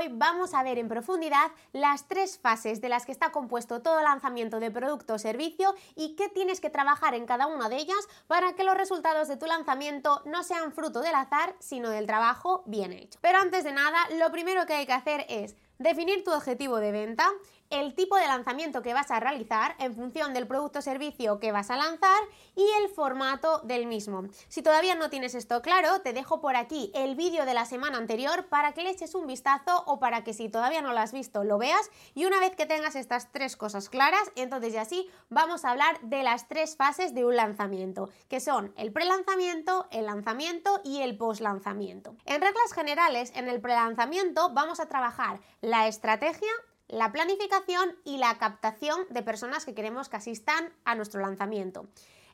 hoy vamos a ver en profundidad las tres fases de las que está compuesto todo lanzamiento de producto o servicio y qué tienes que trabajar en cada una de ellas para que los resultados de tu lanzamiento no sean fruto del azar, sino del trabajo bien hecho. Pero antes de nada, lo primero que hay que hacer es definir tu objetivo de venta el tipo de lanzamiento que vas a realizar en función del producto o servicio que vas a lanzar y el formato del mismo. Si todavía no tienes esto claro, te dejo por aquí el vídeo de la semana anterior para que le eches un vistazo o para que si todavía no lo has visto lo veas y una vez que tengas estas tres cosas claras, entonces ya sí vamos a hablar de las tres fases de un lanzamiento, que son el prelanzamiento, el lanzamiento y el postlanzamiento. En reglas generales, en el prelanzamiento vamos a trabajar la estrategia, la planificación y la captación de personas que queremos que asistan a nuestro lanzamiento.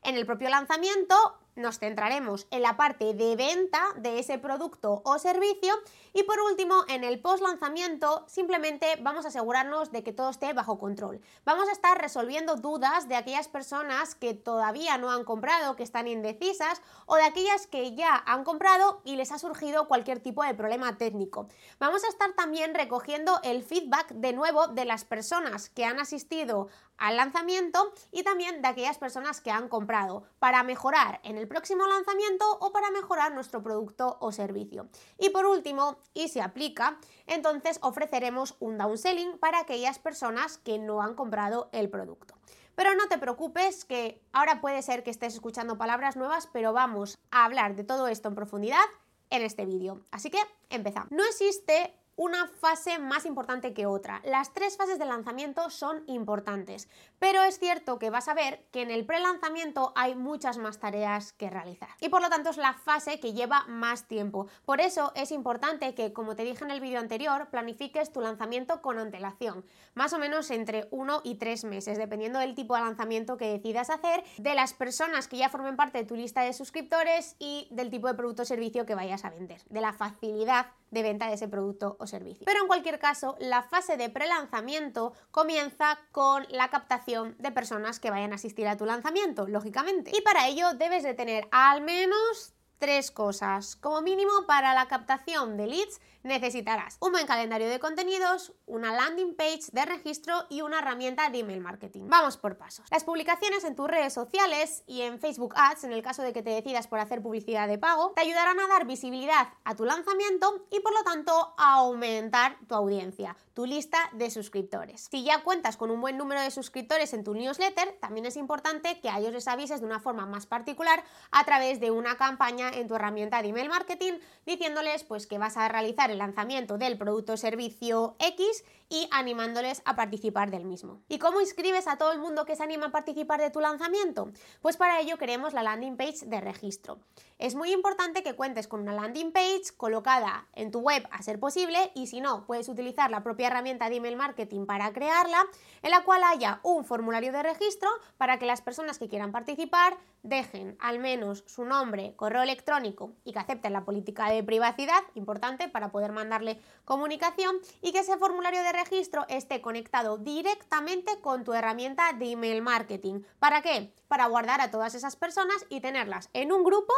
En el propio lanzamiento nos centraremos en la parte de venta de ese producto o servicio y por último en el post lanzamiento simplemente vamos a asegurarnos de que todo esté bajo control. Vamos a estar resolviendo dudas de aquellas personas que todavía no han comprado, que están indecisas o de aquellas que ya han comprado y les ha surgido cualquier tipo de problema técnico. Vamos a estar también recogiendo el feedback de nuevo de las personas que han asistido al lanzamiento y también de aquellas personas que han comprado para mejorar en el próximo lanzamiento o para mejorar nuestro producto o servicio. Y por último, y se aplica, entonces ofreceremos un downselling para aquellas personas que no han comprado el producto. Pero no te preocupes que ahora puede ser que estés escuchando palabras nuevas, pero vamos a hablar de todo esto en profundidad en este vídeo. Así que empezamos. No existe una fase más importante que otra. Las tres fases de lanzamiento son importantes, pero es cierto que vas a ver que en el pre-lanzamiento hay muchas más tareas que realizar. Y por lo tanto es la fase que lleva más tiempo. Por eso es importante que, como te dije en el vídeo anterior, planifiques tu lanzamiento con antelación, más o menos entre uno y tres meses, dependiendo del tipo de lanzamiento que decidas hacer, de las personas que ya formen parte de tu lista de suscriptores y del tipo de producto o servicio que vayas a vender, de la facilidad de venta de ese producto o servicio. Pero en cualquier caso, la fase de prelanzamiento comienza con la captación de personas que vayan a asistir a tu lanzamiento, lógicamente. Y para ello debes de tener al menos tres cosas. Como mínimo, para la captación de leads necesitarás un buen calendario de contenidos, una landing page de registro y una herramienta de email marketing. Vamos por pasos. Las publicaciones en tus redes sociales y en Facebook Ads, en el caso de que te decidas por hacer publicidad de pago, te ayudarán a dar visibilidad a tu lanzamiento y por lo tanto a aumentar tu audiencia, tu lista de suscriptores. Si ya cuentas con un buen número de suscriptores en tu newsletter, también es importante que a ellos les avises de una forma más particular a través de una campaña en tu herramienta de email marketing diciéndoles pues que vas a realizar el lanzamiento del producto o servicio X y animándoles a participar del mismo. ¿Y cómo inscribes a todo el mundo que se anima a participar de tu lanzamiento? Pues para ello queremos la landing page de registro. Es muy importante que cuentes con una landing page colocada en tu web a ser posible y si no, puedes utilizar la propia herramienta de email marketing para crearla, en la cual haya un formulario de registro para que las personas que quieran participar dejen al menos su nombre, correo electrónico y que acepten la política de privacidad, importante para poder mandarle comunicación y que ese formulario de registro esté conectado directamente con tu herramienta de email marketing. ¿Para qué? Para guardar a todas esas personas y tenerlas en un grupo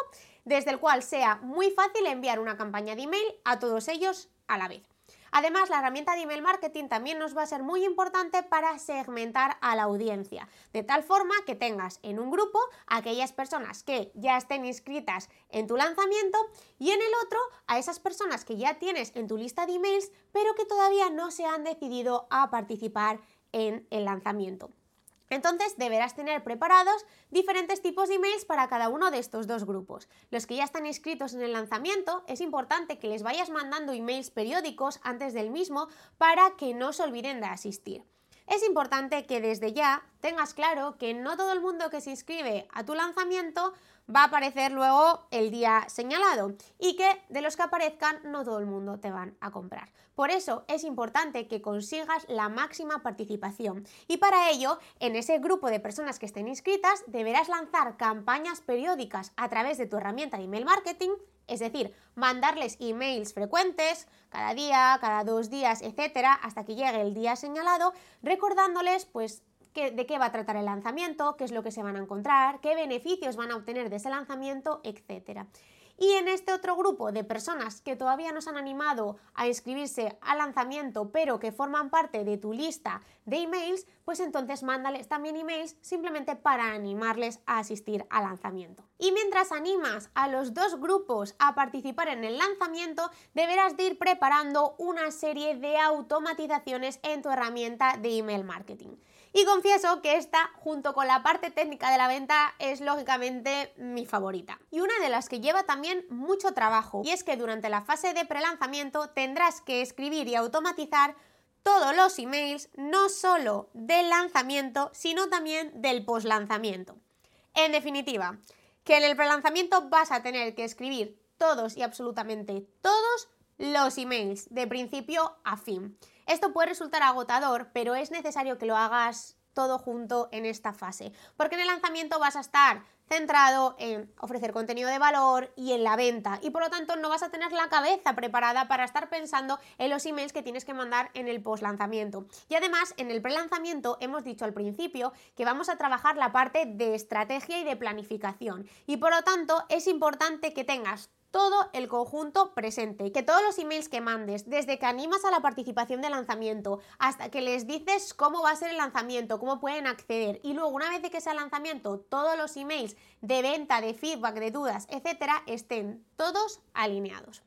desde el cual sea muy fácil enviar una campaña de email a todos ellos a la vez. Además, la herramienta de email marketing también nos va a ser muy importante para segmentar a la audiencia, de tal forma que tengas en un grupo aquellas personas que ya estén inscritas en tu lanzamiento y en el otro a esas personas que ya tienes en tu lista de emails, pero que todavía no se han decidido a participar en el lanzamiento. Entonces deberás tener preparados diferentes tipos de emails para cada uno de estos dos grupos. Los que ya están inscritos en el lanzamiento, es importante que les vayas mandando emails periódicos antes del mismo para que no se olviden de asistir. Es importante que desde ya tengas claro que no todo el mundo que se inscribe a tu lanzamiento va a aparecer luego el día señalado y que de los que aparezcan no todo el mundo te van a comprar. Por eso es importante que consigas la máxima participación y para ello en ese grupo de personas que estén inscritas deberás lanzar campañas periódicas a través de tu herramienta de email marketing es decir, mandarles emails frecuentes, cada día, cada dos días, etcétera, hasta que llegue el día señalado, recordándoles pues de qué va a tratar el lanzamiento, qué es lo que se van a encontrar, qué beneficios van a obtener de ese lanzamiento, etc. Y en este otro grupo de personas que todavía no se han animado a inscribirse al lanzamiento, pero que forman parte de tu lista de emails, pues entonces mándales también emails simplemente para animarles a asistir al lanzamiento. Y mientras animas a los dos grupos a participar en el lanzamiento, deberás de ir preparando una serie de automatizaciones en tu herramienta de email marketing. Y confieso que esta, junto con la parte técnica de la venta, es lógicamente mi favorita. Y una de las que lleva también mucho trabajo. Y es que durante la fase de prelanzamiento tendrás que escribir y automatizar todos los emails, no solo del lanzamiento, sino también del postlanzamiento. En definitiva, que en el prelanzamiento vas a tener que escribir todos y absolutamente todos los emails de principio a fin. Esto puede resultar agotador, pero es necesario que lo hagas todo junto en esta fase, porque en el lanzamiento vas a estar centrado en ofrecer contenido de valor y en la venta y por lo tanto no vas a tener la cabeza preparada para estar pensando en los emails que tienes que mandar en el post lanzamiento. Y además en el pre-lanzamiento hemos dicho al principio que vamos a trabajar la parte de estrategia y de planificación y por lo tanto es importante que tengas todo el conjunto presente. Que todos los emails que mandes, desde que animas a la participación de lanzamiento hasta que les dices cómo va a ser el lanzamiento, cómo pueden acceder y luego una vez que sea el lanzamiento, todos los emails de venta, de feedback, de dudas, etcétera, estén todos alineados.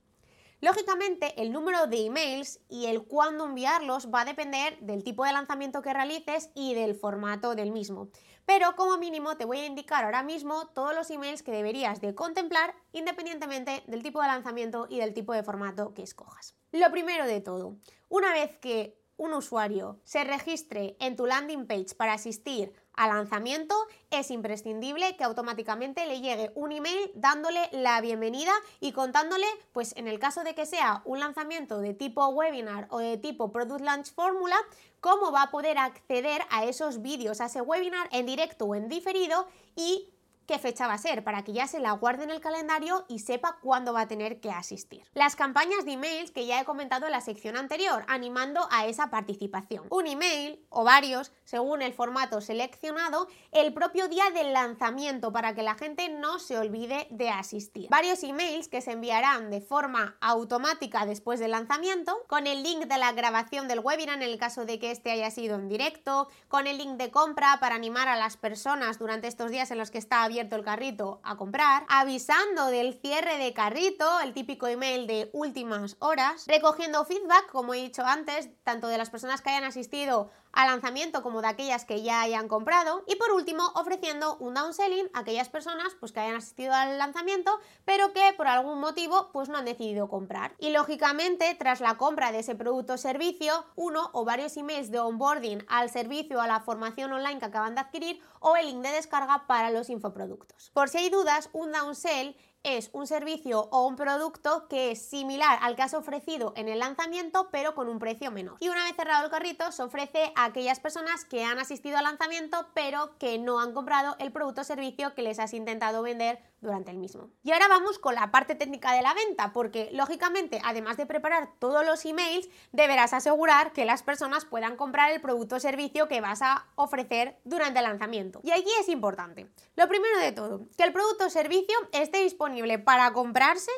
Lógicamente, el número de emails y el cuándo enviarlos va a depender del tipo de lanzamiento que realices y del formato del mismo. Pero como mínimo te voy a indicar ahora mismo todos los emails que deberías de contemplar independientemente del tipo de lanzamiento y del tipo de formato que escojas. Lo primero de todo, una vez que un usuario se registre en tu landing page para asistir al lanzamiento, es imprescindible que automáticamente le llegue un email dándole la bienvenida y contándole, pues en el caso de que sea un lanzamiento de tipo webinar o de tipo Product Launch Fórmula, cómo va a poder acceder a esos vídeos, a ese webinar en directo o en diferido y qué fecha va a ser, para que ya se la guarde en el calendario y sepa cuándo va a tener que asistir. Las campañas de emails que ya he comentado en la sección anterior, animando a esa participación. Un email o varios, según el formato seleccionado, el propio día del lanzamiento para que la gente no se olvide de asistir. Varios emails que se enviarán de forma automática después del lanzamiento, con el link de la grabación del webinar en el caso de que este haya sido en directo, con el link de compra para animar a las personas durante estos días en los que está abierto el carrito a comprar, avisando del cierre de carrito, el típico email de últimas horas, recogiendo feedback, como he dicho antes, tanto de las personas que hayan asistido al lanzamiento como de aquellas que ya hayan comprado y por último ofreciendo un downselling a aquellas personas pues que hayan asistido al lanzamiento pero que por algún motivo pues no han decidido comprar. Y lógicamente tras la compra de ese producto o servicio uno o varios emails de onboarding al servicio o a la formación online que acaban de adquirir o el link de descarga para los infoproductos. Por si hay dudas un downsell es un servicio o un producto que es similar al que has ofrecido en el lanzamiento, pero con un precio menor. Y una vez cerrado el carrito, se ofrece a aquellas personas que han asistido al lanzamiento, pero que no han comprado el producto o servicio que les has intentado vender durante el mismo. Y ahora vamos con la parte técnica de la venta, porque lógicamente, además de preparar todos los emails, deberás asegurar que las personas puedan comprar el producto o servicio que vas a ofrecer durante el lanzamiento. Y aquí es importante. Lo primero de todo, que el producto o servicio esté disponible para comprarse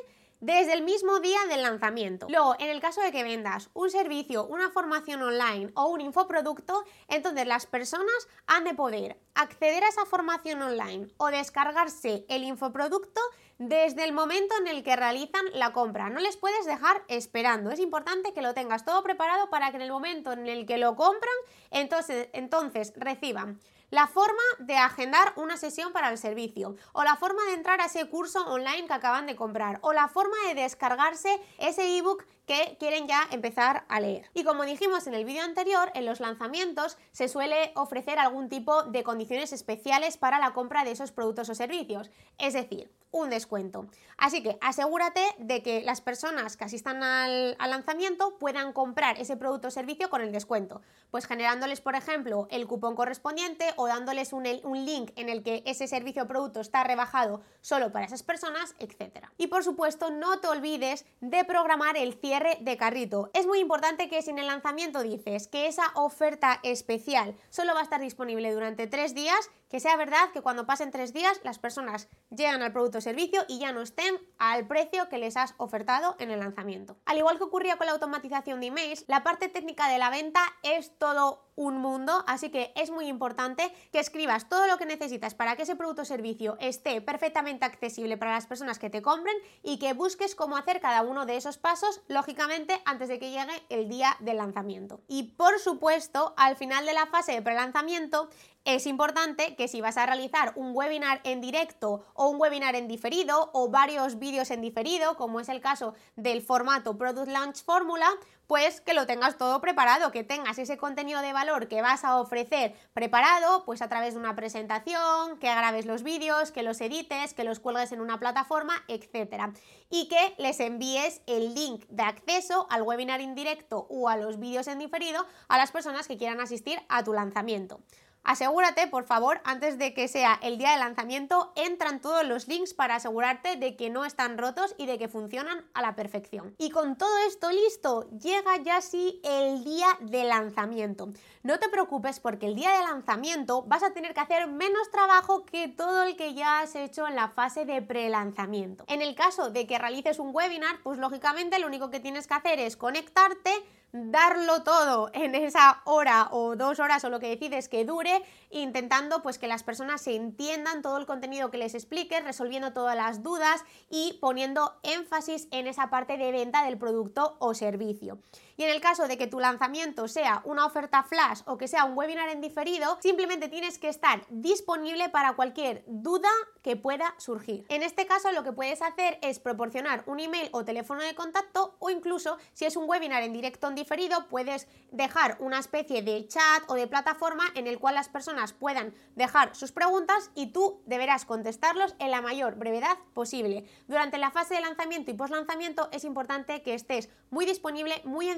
desde el mismo día del lanzamiento. Luego, en el caso de que vendas un servicio, una formación online o un infoproducto, entonces las personas han de poder acceder a esa formación online o descargarse el infoproducto desde el momento en el que realizan la compra. No les puedes dejar esperando. Es importante que lo tengas todo preparado para que en el momento en el que lo compran, entonces, entonces reciban la forma de agendar una sesión para el servicio, o la forma de entrar a ese curso online que acaban de comprar, o la forma de descargarse ese ebook que quieren ya empezar a leer. Y como dijimos en el vídeo anterior, en los lanzamientos se suele ofrecer algún tipo de condiciones especiales para la compra de esos productos o servicios, es decir, un descuento. Así que asegúrate de que las personas que asistan al, lanzamiento puedan comprar ese producto o servicio con el descuento, pues generándoles, por ejemplo, el cupón correspondiente o dándoles un, un link en el que ese servicio o producto está rebajado solo para esas personas, etc. Y por supuesto, no te olvides de programar el cierre de carrito. Es muy importante que si en el lanzamiento dices que esa oferta especial solo va a estar disponible durante tres días, que sea verdad que cuando pasen tres días las personas llegan al producto o servicio y ya no estén al precio que les has ofertado en el lanzamiento. Al igual que ocurría con la automatización de emails, la parte técnica de la venta es todo un mundo, así que es muy importante que escribas todo lo que necesitas para que ese producto o servicio esté perfectamente accesible para las personas que te compren y que busques cómo hacer cada uno de esos pasos, lógicamente, antes de que llegue el día del lanzamiento. Y por supuesto, al final de la fase de prelanzamiento, es importante que si vas a realizar un webinar en directo o un webinar en diferido o varios vídeos en diferido, como es el caso del formato Product Launch Formula, pues que lo tengas todo preparado, que tengas ese contenido de valor que vas a ofrecer preparado, pues a través de una presentación, que grabes los vídeos, que los edites, que los cuelgues en una plataforma, etc. Y que les envíes el link de acceso al webinar en directo o a los vídeos en diferido a las personas que quieran asistir a tu lanzamiento. Asegúrate, por favor, antes de que sea el día de lanzamiento, entran todos los links para asegurarte de que no están rotos y de que funcionan a la perfección. Y con todo esto listo, llega ya sí el día de lanzamiento. No te preocupes porque el día de lanzamiento vas a tener que hacer menos trabajo que todo el que ya has hecho en la fase de pre-lanzamiento. En el caso de que realices un webinar, pues lógicamente lo único que tienes que hacer es conectarte, darlo todo en esa hora o dos horas o lo que decides que dure, intentando pues que las personas se entiendan todo el contenido que les expliques, resolviendo todas las dudas y poniendo énfasis en esa parte de venta del producto o servicio. Y en el caso de que tu lanzamiento sea una oferta flash o que sea un webinar en diferido, simplemente tienes que estar disponible para cualquier duda que pueda surgir. En este caso lo que puedes hacer es proporcionar un email o teléfono de contacto o incluso si es un webinar en directo en diferido puedes dejar una especie de chat o de plataforma en el cual las personas puedan dejar sus preguntas y tú deberás contestarlos en la mayor brevedad posible. Durante la fase de lanzamiento y post lanzamiento es importante que estés muy disponible, muy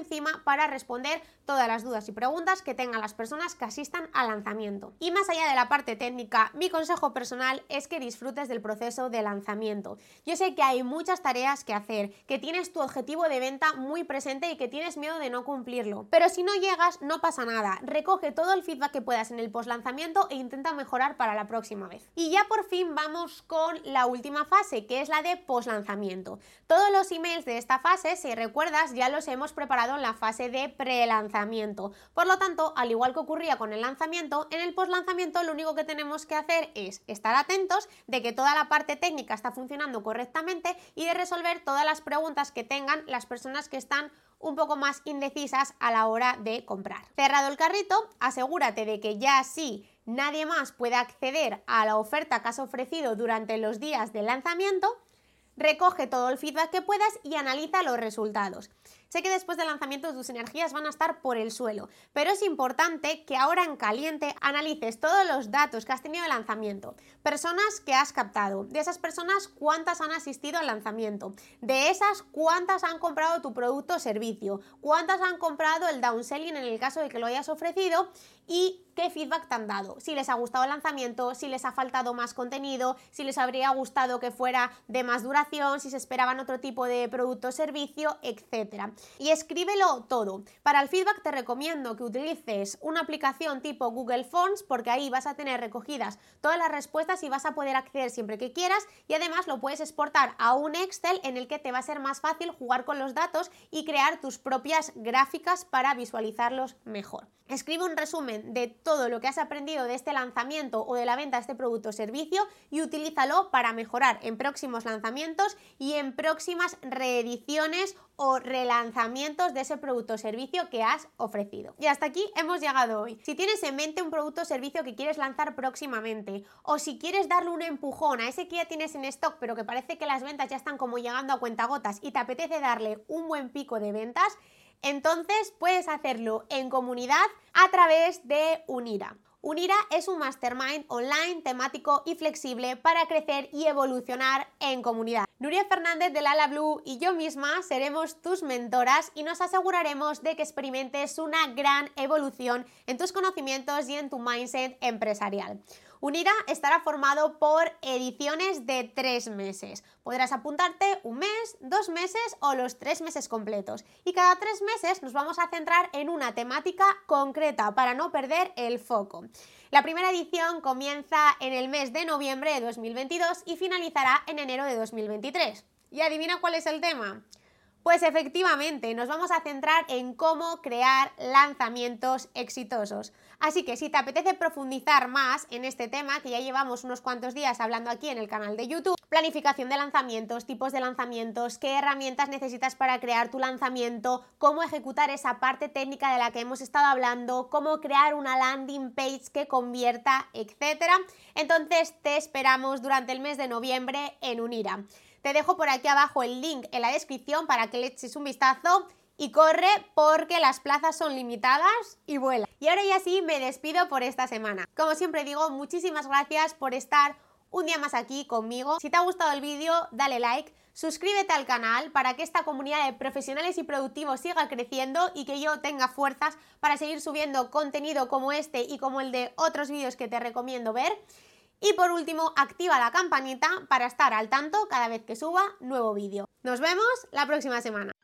para responder todas las dudas y preguntas que tengan las personas que asistan al lanzamiento. Y más allá de la parte técnica, mi consejo personal es que disfrutes del proceso de lanzamiento. Yo sé que hay muchas tareas que hacer, que tienes tu objetivo de venta muy presente y que tienes miedo de no cumplirlo. Pero si no llegas, no pasa nada. Recoge todo el feedback que puedas en el post lanzamiento e intenta mejorar para la próxima vez. Y ya por fin vamos con la última fase, que es la de post lanzamiento. Todos los emails de esta fase, si recuerdas, ya los hemos preparado la fase de pre-lanzamiento. Por lo tanto, al igual que ocurría con el lanzamiento, en el post-lanzamiento lo único que tenemos que hacer es estar atentos de que toda la parte técnica está funcionando correctamente y de resolver todas las preguntas que tengan las personas que están un poco más indecisas a la hora de comprar. Cerrado el carrito, asegúrate de que ya sí nadie más puede acceder a la oferta que has ofrecido durante los días de lanzamiento, recoge todo el feedback que puedas y analiza los resultados. Sé que después del lanzamiento tus energías van a estar por el suelo, pero es importante que ahora en caliente analices todos los datos que has tenido de lanzamiento, personas que has captado, de esas personas cuántas han asistido al lanzamiento, de esas cuántas han comprado tu producto o servicio, cuántas han comprado el downselling en el caso de que lo hayas ofrecido y qué feedback te han dado, si les ha gustado el lanzamiento, si les ha faltado más contenido, si les habría gustado que fuera de más duración, si se esperaban otro tipo de producto o servicio, etc. Y escríbelo todo. Para el feedback te recomiendo que utilices una aplicación tipo Google Forms porque ahí vas a tener recogidas todas las respuestas y vas a poder acceder siempre que quieras y además lo puedes exportar a un Excel en el que te va a ser más fácil jugar con los datos y crear tus propias gráficas para visualizarlos mejor. Escribe un resumen de todo lo que has aprendido de este lanzamiento o de la venta de este producto o servicio y utilízalo para mejorar en próximos lanzamientos y en próximas reediciones o relanzamientos de ese producto o servicio que has ofrecido. Y hasta aquí hemos llegado hoy. Si tienes en mente un producto o servicio que quieres lanzar próximamente o si quieres darle un empujón a ese que ya tienes en stock pero que parece que las ventas ya están como llegando a cuentagotas y te apetece darle un buen pico de ventas, entonces puedes hacerlo en comunidad a través de Unira. Unira es un mastermind online temático y flexible para crecer y evolucionar en comunidad. Nuria Fernández de Lala Blue y yo misma seremos tus mentoras y nos aseguraremos de que experimentes una gran evolución en tus conocimientos y en tu mindset empresarial. Unira estará formado por ediciones de tres meses. Podrás apuntarte un mes, dos meses o los tres meses completos. Y cada tres meses nos vamos a centrar en una temática concreta para no perder el foco. La primera edición comienza en el mes de noviembre de 2022 y finalizará en enero de 2023. ¿Y adivina cuál es el tema? Pues efectivamente, nos vamos a centrar en cómo crear lanzamientos exitosos. Así que si te apetece profundizar más en este tema, que ya llevamos unos cuantos días hablando aquí en el canal de YouTube, planificación de lanzamientos, tipos de lanzamientos, qué herramientas necesitas para crear tu lanzamiento, cómo ejecutar esa parte técnica de la que hemos estado hablando, cómo crear una landing page que convierta, etc. Entonces te esperamos durante el mes de noviembre en Unira. Te dejo por aquí abajo el link en la descripción para que le eches un vistazo y corre porque las plazas son limitadas y vuela. Y ahora ya sí me despido por esta semana. Como siempre digo, muchísimas gracias por estar un día más aquí conmigo. Si te ha gustado el vídeo, dale like, suscríbete al canal para que esta comunidad de profesionales y productivos siga creciendo y que yo tenga fuerzas para seguir subiendo contenido como este y como el de otros vídeos que te recomiendo ver. Y por último, activa la campanita para estar al tanto cada vez que suba nuevo vídeo. Nos vemos la próxima semana.